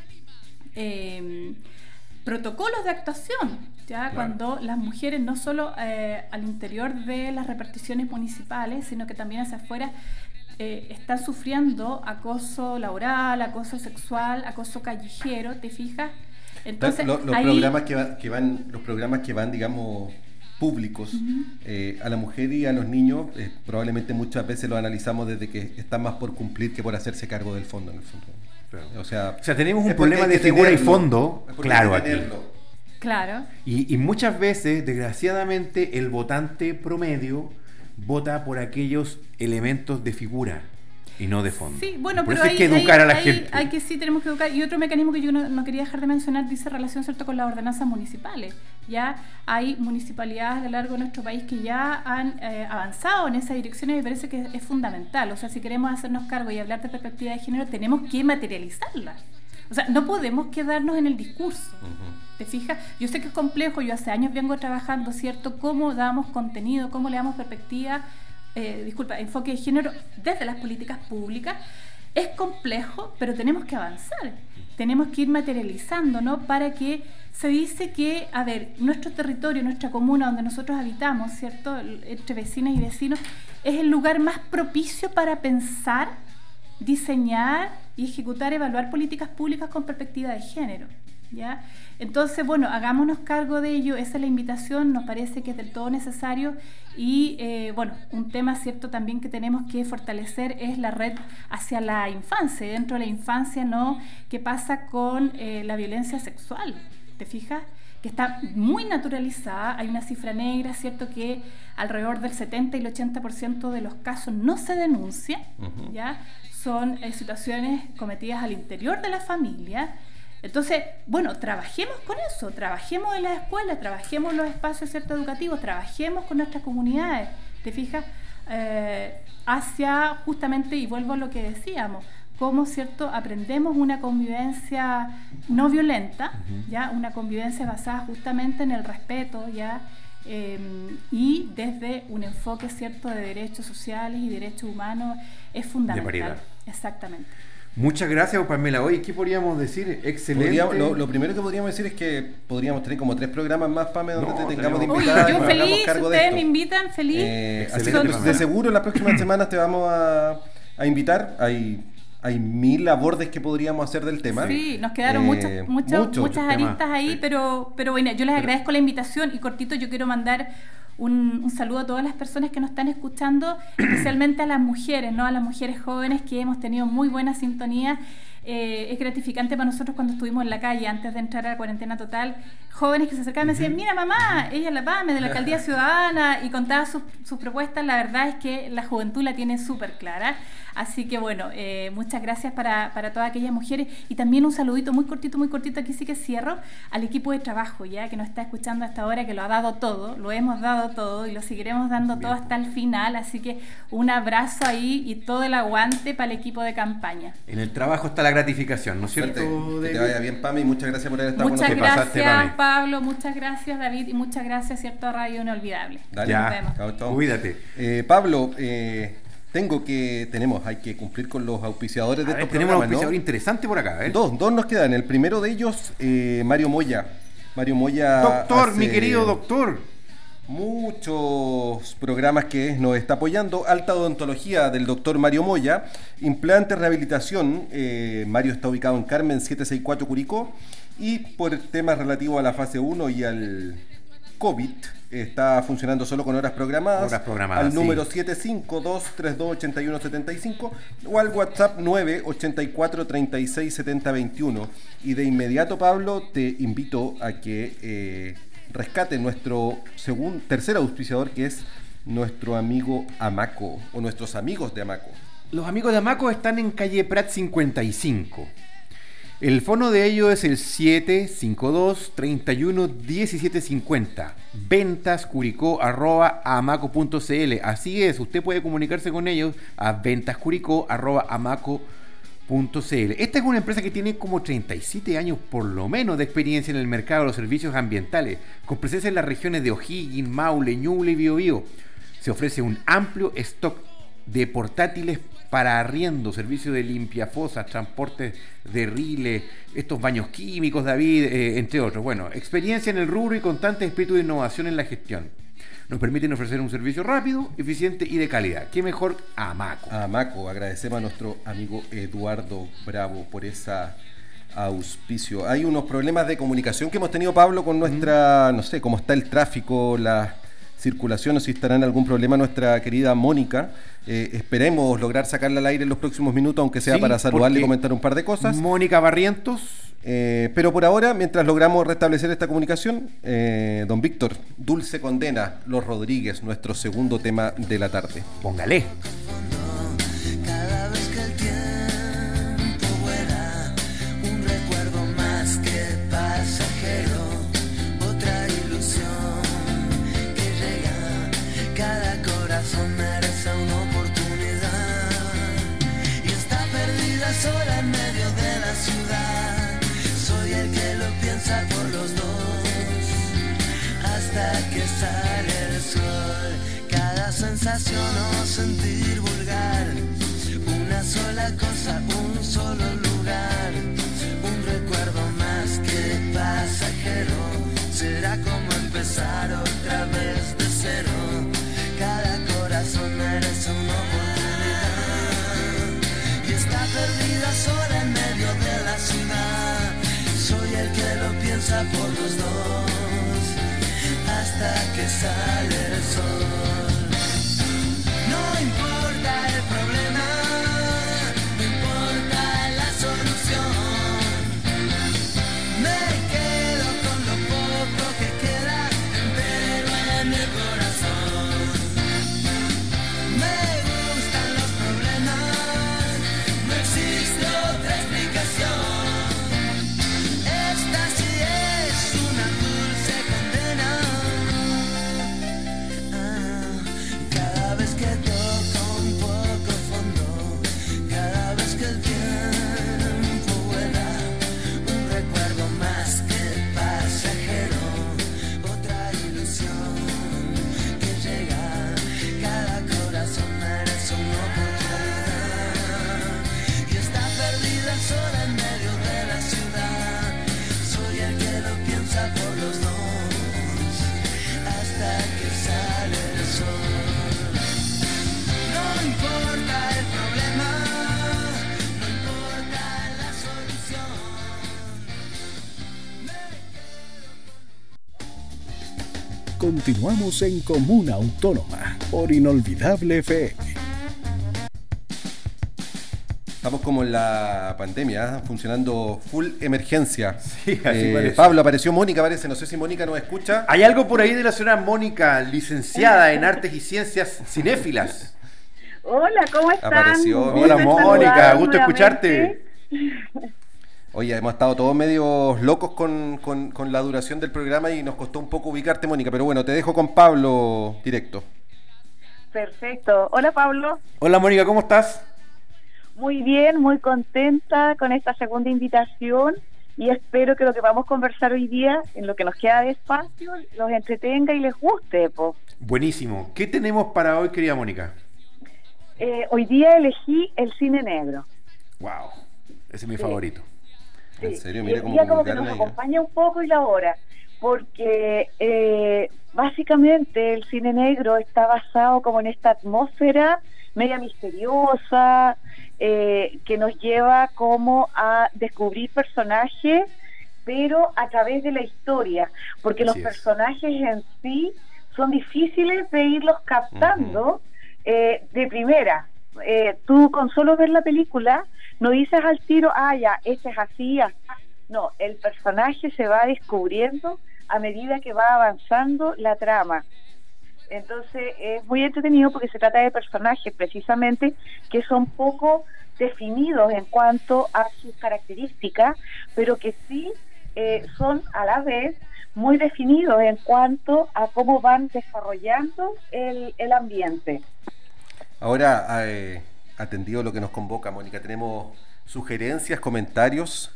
Em, protocolos de actuación, ya cuando las mujeres no solo eh, al interior de las reparticiones municipales, sino que también hacia afuera eh, están sufriendo acoso laboral, acoso sexual, acoso callejero, ¿te fijas? Entonces, los, programas que, que, van, los programas que van, digamos, públicos eh, a la mujer y a los niños, eh, probablemente muchas veces lo analizamos desde que están más por cumplir que por hacerse cargo del fondo en el fondo. O, sea, o sea, tenemos un problema de figura y fondo, claro, aquí. Claro. Y, y, muchas veces, desgraciadamente, el votante promedio vota por aquellos elementos de figura y no de fondo. Sí, bueno, pero hay, que educar a la gente. Hay que sí, tenemos que educar. Y otro mecanismo que yo no, quería dejar de mencionar dice relación cierto con las ordenanzas municipales. Ya hay municipalidades a lo largo de nuestro país que ya han eh, avanzado en esa dirección y me parece que es, fundamental. O sea, si queremos hacernos cargo y hablar de perspectiva de género, tenemos que materializarla. O sea, no podemos quedarnos en el discurso. ¿Te fijas? Yo sé que es complejo, yo hace años vengo trabajando, ¿cierto? Cómo damos contenido, cómo le damos perspectiva eh, disculpa, enfoque de género desde las políticas públicas, es complejo, pero tenemos que avanzar. Tenemos que ir materializando, ¿no? Para que se dice que, a ver, nuestro territorio, nuestra comuna donde nosotros habitamos, ¿cierto? Entre vecinas y vecinos, es el lugar más propicio para pensar, diseñar y ejecutar, evaluar políticas públicas con perspectiva de género. ¿Ya? Entonces, bueno, hagámonos cargo de ello, esa es la invitación, nos parece que es del todo necesario y, eh, bueno, un tema cierto también que tenemos que fortalecer es la red hacia la infancia, dentro de la infancia, ¿no? ¿Qué pasa con eh, la violencia sexual? ¿Te fijas? que está muy naturalizada, hay una cifra negra, ¿cierto? Que alrededor del 70 y el 80% de los casos no se denuncia, ¿ya? Son eh, situaciones cometidas al interior de la familia, entonces, bueno, trabajemos con eso, trabajemos en las escuelas, trabajemos en los espacios ¿cierto? educativos, trabajemos con nuestras comunidades, ¿te fijas? Eh, hacia justamente, y vuelvo a lo que decíamos, cómo cierto aprendemos una convivencia no violenta, ya una convivencia basada justamente en el respeto, ya em, y desde un enfoque cierto de derechos sociales y derechos humanos es fundamental. Exactamente. Muchas gracias, Pamela. Hoy, ¿qué podríamos decir? Excelente. Lo, primero que podríamos decir es que podríamos tener como tres programas más, Pamela, donde te tengamos de invitada. yo feliz, ustedes me invitan, feliz. Eh, de seguro, las próximas semanas te vamos a, a invitar. Hay hay mil abordes que podríamos hacer del tema. Sí, nos quedaron eh, muchas, muchas aristas ahí, pero, pero bueno, yo les agradezco la invitación y cortito yo quiero mandar un, un, saludo a todas las personas que nos están escuchando, especialmente a las mujeres, ¿no? A las mujeres jóvenes que hemos tenido muy buena sintonía. Eh, es gratificante para nosotros cuando estuvimos en la calle antes de entrar a la cuarentena total, jóvenes que se acercaban y me decían, mira mamá, ella es la PAME de la Alcaldía Ciudadana y contaba sus, sus propuestas, la verdad es que la juventud la tiene súper clara. Así que bueno, eh, muchas gracias para, para, todas aquellas mujeres y también un saludito muy cortito, muy cortito, aquí sí que cierro, al equipo de trabajo ya que nos está escuchando hasta ahora, que lo ha dado todo, lo hemos dado todo y lo seguiremos dando todo hasta el final, así que un abrazo ahí y todo el aguante para el equipo de campaña. En el trabajo está la gratificación, ¿no es cierto? Que te vaya bien, Pami, y muchas gracias por haber estado muchas con nosotros. Muchas gracias, Pablo, muchas gracias, David, y muchas gracias, ¿cierto? Radio Inolvidable. Dale, ya, cuídate. Eh, Pablo, eh, tengo que, tenemos, hay que cumplir con los auspiciadores de estos Tenemos un auspiciador interesante por acá, Dos, dos nos quedan. El primero de ellos, eh, Mario Moya. Mario Moya. Doctor, mi querido doctor. Muchos programas que nos está apoyando. Alta odontología del doctor Mario Moya. Implante rehabilitación. Eh, Mario está ubicado en Carmen 764 Curicó. Y por temas relativos a la fase 1 y al COVID está funcionando solo con horas programadas. Horas programadas. Al número 752-3281-75 o al WhatsApp 984-367021. Y de inmediato, Pablo, te invito a que eh, rescate nuestro segundo, tercer auspiciador, que es nuestro amigo Amaco, o nuestros amigos de Amaco. Los amigos de Amaco están en calle Prat 55. El fono de ellos es el 752 31 1750 ventas amaco.cl. Así es, usted puede comunicarse con ellos a ventascuricó.amaco.cl. Esta es una empresa que tiene como 37 años por lo menos de experiencia en el mercado de los servicios ambientales, con presencia en las regiones de O'Higgins, Maule, Ñuble y Biobío. Se ofrece un amplio stock de portátiles para arriendo, servicio de limpiafosas, transporte de riles, estos baños químicos, David, eh, entre otros. Bueno, experiencia en el rubro y constante espíritu de innovación en la gestión. Nos permiten ofrecer un servicio rápido, eficiente y de calidad. ¿Qué mejor? Amaco. Amaco, agradecemos a nuestro amigo Eduardo Bravo por esa auspicio. Hay unos problemas de comunicación que hemos tenido, Pablo, con nuestra, no sé, cómo está el tráfico, la circulación o si estará en algún problema nuestra querida Mónica. Eh, esperemos lograr sacarla al aire en los próximos minutos, aunque sea para saludarle y comentar un par de cosas. Mónica Barrientos. Eh, pero por ahora, mientras logramos restablecer esta comunicación, eh, don Víctor, Dulce Condena, Los Rodríguez, nuestro segundo tema de la tarde. Póngale. Sentir vulgar. Una sola cosa, un solo lugar. Un recuerdo más que pasajero. Será como empezar otra vez de cero. Cada corazón merece una oportunidad. Y está perdida sola en medio de la ciudad. Soy el que lo piensa por los dos. Hasta que sale Continuamos en Comuna Autónoma por Inolvidable FM. Estamos como en la pandemia, ¿eh? funcionando full emergencia. Sí, así Eh. Pablo, apareció Mónica, parece. No sé si Mónica nos escucha. Hay algo por ahí de la señora Mónica, licenciada en artes y ciencias cinéfilas. Hola, ¿cómo están? Apareció. Hola Mónica, gusto escucharte. Oye, hemos estado todos medios locos con, con- con la duración del programa y nos costó un poco ubicarte, Mónica. Pero bueno, te dejo con Pablo directo. Perfecto. Hola, Pablo. Hola Mónica, ¿cómo estás? Muy bien, muy contenta con esta segunda invitación y espero que lo que vamos a conversar hoy día, en lo que nos queda de espacio, los entretenga y les guste. po. Buenísimo. ¿Qué tenemos para hoy, querida Mónica? Eh, hoy día elegí el cine negro. Wow, ese es mi Sí. favorito. Sí, En serio, mira cómo como que nos acompaña un poco y la hora, porque eh, básicamente el cine negro está basado como en esta atmósfera media misteriosa, eh, que nos lleva como a descubrir personajes, pero a través de la historia, porque Así los es. personajes en sí son difíciles de irlos captando eh, de primera. Eh, tú con solo ver la película no dices al tiro, ah, ya, este es así. No, el personaje se va descubriendo a medida que va avanzando la trama. Entonces es muy entretenido porque se trata de personajes precisamente que son poco definidos en cuanto a sus características, pero que sí eh, son a la vez muy definidos en cuanto a cómo van desarrollando el, el ambiente. Ahora, eh, atendido lo que nos convoca, Mónica, tenemos sugerencias, comentarios.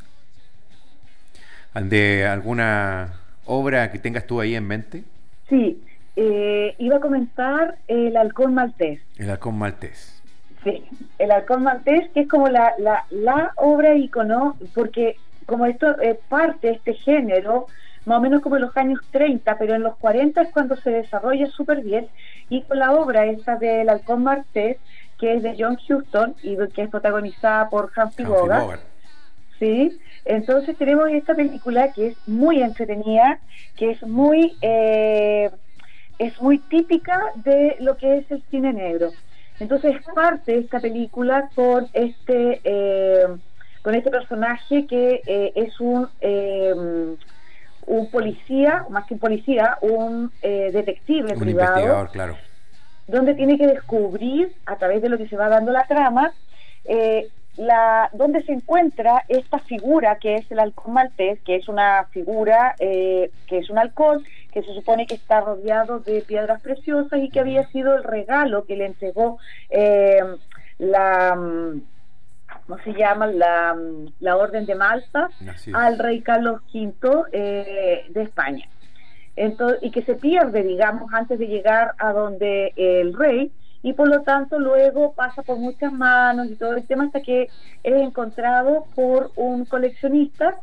¿De alguna obra que tengas tú ahí en mente? Sí, eh, iba a comentar el halcón maltés. El halcón maltés. Sí, el halcón maltés, que es como la, la, la obra icono, porque como esto es parte de este género, más o menos como en los años 30, pero en los 40 es cuando se desarrolla súper bien, y con la obra esta del halcón maltés, que es de John Huston y que es protagonizada por Humphrey Bogart. Sí, entonces tenemos esta película que es muy entretenida, que es muy eh, es muy típica de lo que es el cine negro. Entonces parte esta película con este eh, con este personaje que eh, es un eh, un policía, más que un policía, un eh, detective Un privado investigador, claro. Donde tiene que descubrir, a través de lo que se va dando la trama, eh, la, donde se encuentra esta figura que es el halcón maltés, que es una figura, eh, que es un halcón, que se supone que está rodeado de piedras preciosas y que había sido el regalo que le entregó eh, la... mm, ¿Cómo se llama? La, mm, la Orden de Malta al rey Carlos V eh, de España. Y que se pierde, digamos, antes de llegar a donde el rey, y por lo tanto luego pasa por muchas manos y todo el tema hasta que es encontrado por un coleccionista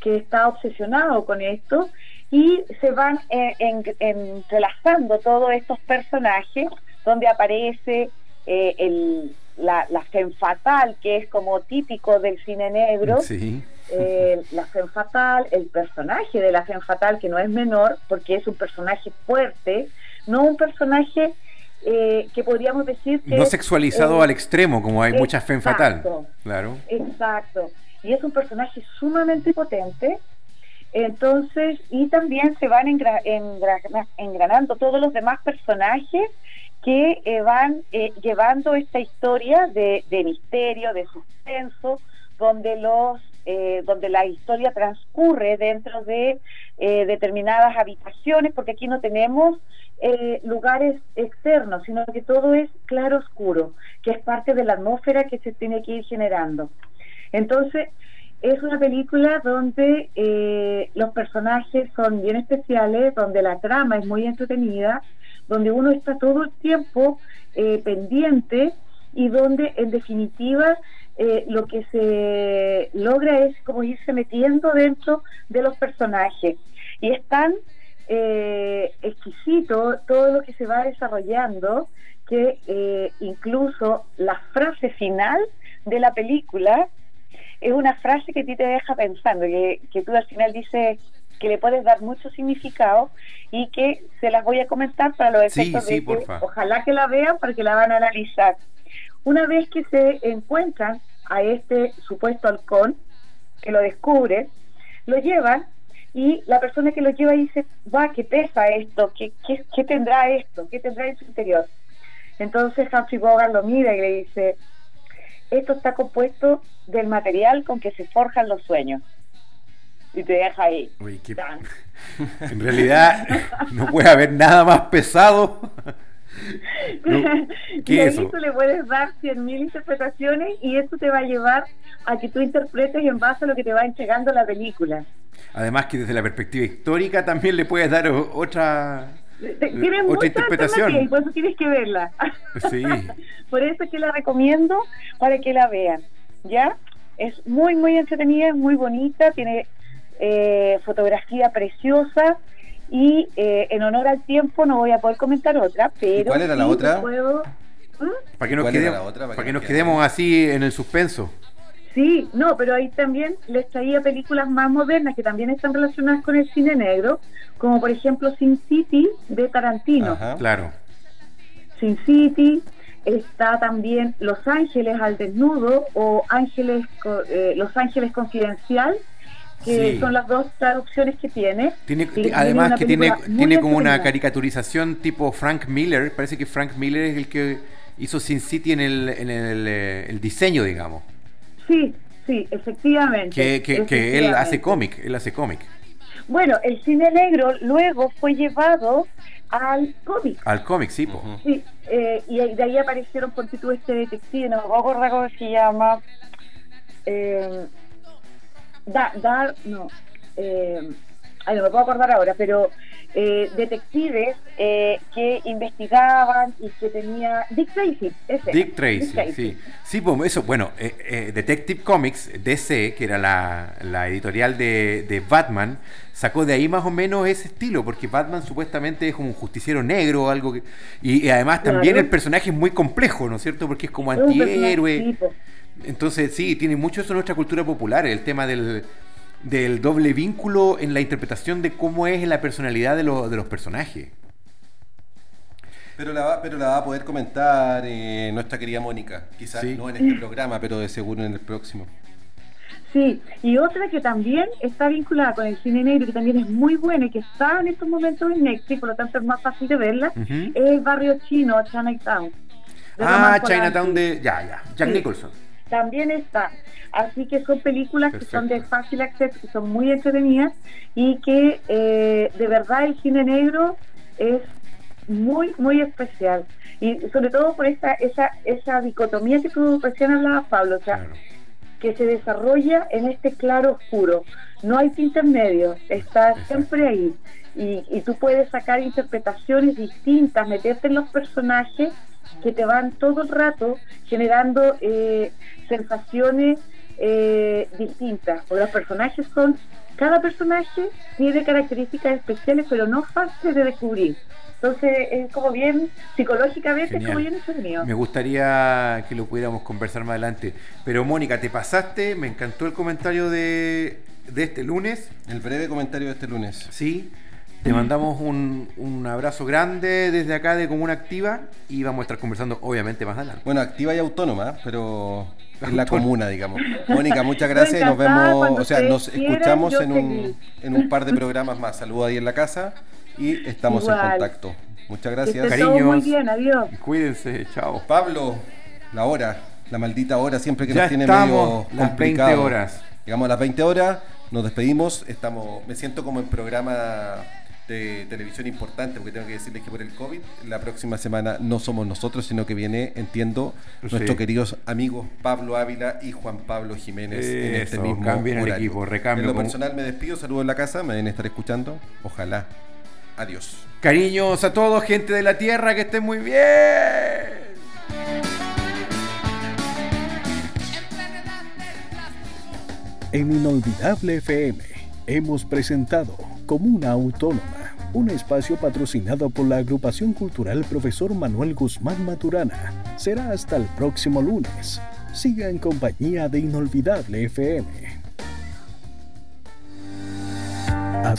que está obsesionado con esto y se van eh, en- entrelazando todos estos personajes donde aparece eh, el, la, la femme fatal que es como típico del cine negro Sí. eh, la Femme Fatal, el personaje de la Femme Fatal, que no es menor, porque es un personaje fuerte, no un personaje eh, que podríamos decir que... No sexualizado al extremo, como hay muchas fe fatal. Claro. Exacto. Y es un personaje sumamente potente. Entonces, y también se van engra- engra- engranando todos los demás personajes que eh, van eh, llevando esta historia de, misterio, de suspenso, donde los eh, donde la historia transcurre dentro de eh, determinadas habitaciones, porque aquí no tenemos eh, lugares externos, sino que todo es claro oscuro, que es parte de la atmósfera que se tiene que ir generando. Entonces, es una película donde los personajes son bien especiales, donde la trama es muy entretenida, donde uno está todo el tiempo eh, pendiente y donde en definitiva eh, lo que se logra es como irse metiendo dentro de los personajes. Y es tan eh, exquisito todo lo que se va desarrollando que eh, incluso la frase final de la película es una frase que a ti te deja pensando, que, que tú al final dices que le puedes dar mucho significado y que se las voy a comentar para los efectos de que ojalá que la vean para que la van a analizar. Una vez que se encuentran a este supuesto halcón, que lo descubre, lo llevan y la persona que lo lleva dice, va, ¿qué pesa esto? ¿Qué, qué, tendrá esto? ¿Qué tendrá en su interior? Entonces Humphrey Bogart lo mira y le dice, esto está compuesto del material con que se forjan los sueños. Y te deja ahí. en realidad no puede haber nada más pesado. ¿Qué es eso? le puedes dar 100.000 interpretaciones y eso te va a llevar a que tú interpretes en base a lo que te va entregando la película. Además que desde la perspectiva histórica también le puedes dar otra otra interpretación. Y por eso tienes que verla. Sí. por eso es que la recomiendo para que la vean. ¿Ya? Es muy, muy entretenida, es muy bonita, tiene eh, fotografía preciosa y eh, en honor al tiempo no voy a poder comentar otra, pero... ¿Cuál era la otra? ¿Mm? Para que nos, quedemos, para, que nos quedemos así en el suspenso. Sí, no, pero ahí también les traía películas más modernas que también están relacionadas con el cine negro, como por ejemplo Sin City de Tarantino. claro. Sin City, está también Los Ángeles al desnudo o Ángeles eh, Los Ángeles Confidencial que son las dos traducciones que tiene. tiene además que tiene, tiene como una caricaturización tipo Frank Miller, parece que Frank Miller es el que hizo Sin City en el, en el, eh, el diseño, digamos. Sí, sí, efectivamente. Que, él hace cómic, él hace cómic. Bueno, el cine negro luego fue llevado al cómic. Al cómic, sí. Sí, eh, y de ahí aparecieron por título este detective, no me acordar cómo se llama. Eh, Dar, no. Eh, ay, no me puedo acordar ahora, pero eh, detectives eh, que investigaban y que tenía Dick Tracy, ese, Dick Tracy, sí. Sí, pues eso, bueno, eh, Detective Comics, DC, que era la, editorial de, Batman, sacó de ahí más o menos ese estilo, porque Batman supuestamente es como un justiciero negro o algo que, y, además también el personaje es muy complejo, ¿no es cierto? Porque es como antihéroe. Entonces, sí, tiene mucho eso en nuestra cultura popular, el tema del, del doble vínculo en la interpretación de cómo es la personalidad de, de los personajes. Pero la, va, pero la va a poder comentar eh, nuestra querida Mónica, quizás no en este programa, pero de seguro en el próximo. Sí, y otra que también está vinculada con el cine negro, que también es muy buena y que está en estos momentos en Netflix, por lo tanto es más fácil de verla, es el barrio chino, Chinatown. Ah, Chinatown de... Ya, ya, Jack Nicholson. También está. Así que son películas que son de fácil acceso, que son muy entretenidas y que eh, de verdad el cine negro es muy, muy especial. Y sobre todo por esa, esa, esa dicotomía que tú recién hablabas, Pablo, o sea, que se desarrolla en este claro oscuro. No hay tinta en medio, está siempre ahí. Y, y tú puedes sacar interpretaciones distintas, meterte en los personajes que te van todo el rato generando eh, sensaciones eh, distintas, porque los personajes son, cada personaje tiene características especiales, pero no fáciles de descubrir. Entonces es como bien, psicológicamente es como bien entretenido. Me gustaría que lo pudiéramos conversar más adelante. Pero Mónica, te pasaste, me encantó el comentario de, de este lunes. El breve comentario de este lunes. Sí. Te mandamos un, un, abrazo grande desde acá de Comuna Activa y vamos a estar conversando obviamente más adelante. Bueno, activa y autónoma, pero en la comuna, digamos. Mónica, muchas gracias y nos vemos, o sea, nos escuchamos en un, en un par de programas más. Saludos ahí en la casa y estamos en contacto. Muchas gracias. Cariños. Muy bien, adiós. Cuídense, chao. Pablo, la hora, la maldita hora siempre que nos tiene medio las 20 horas. Llegamos a las 20 horas, nos despedimos, estamos, me siento como en programa de televisión importante, porque tengo que decirles que por el COVID, la próxima semana no somos nosotros, sino que viene, entiendo, nuestros queridos amigos Pablo Ávila y Juan Pablo Jiménez en este mismo horario. El equipo, recambio. En lo personal me despido, saludos en la casa, me deben estar escuchando, ojalá. Adiós. Cariños a todos, gente de la tierra, que estén muy bien. En Inolvidable FM hemos presentado Comuna Autónoma, un espacio patrocinado por la agrupación cultural Profesor Manuel Guzmán Maturana. Será hasta el próximo lunes. siga en compañía de Inolvidable FM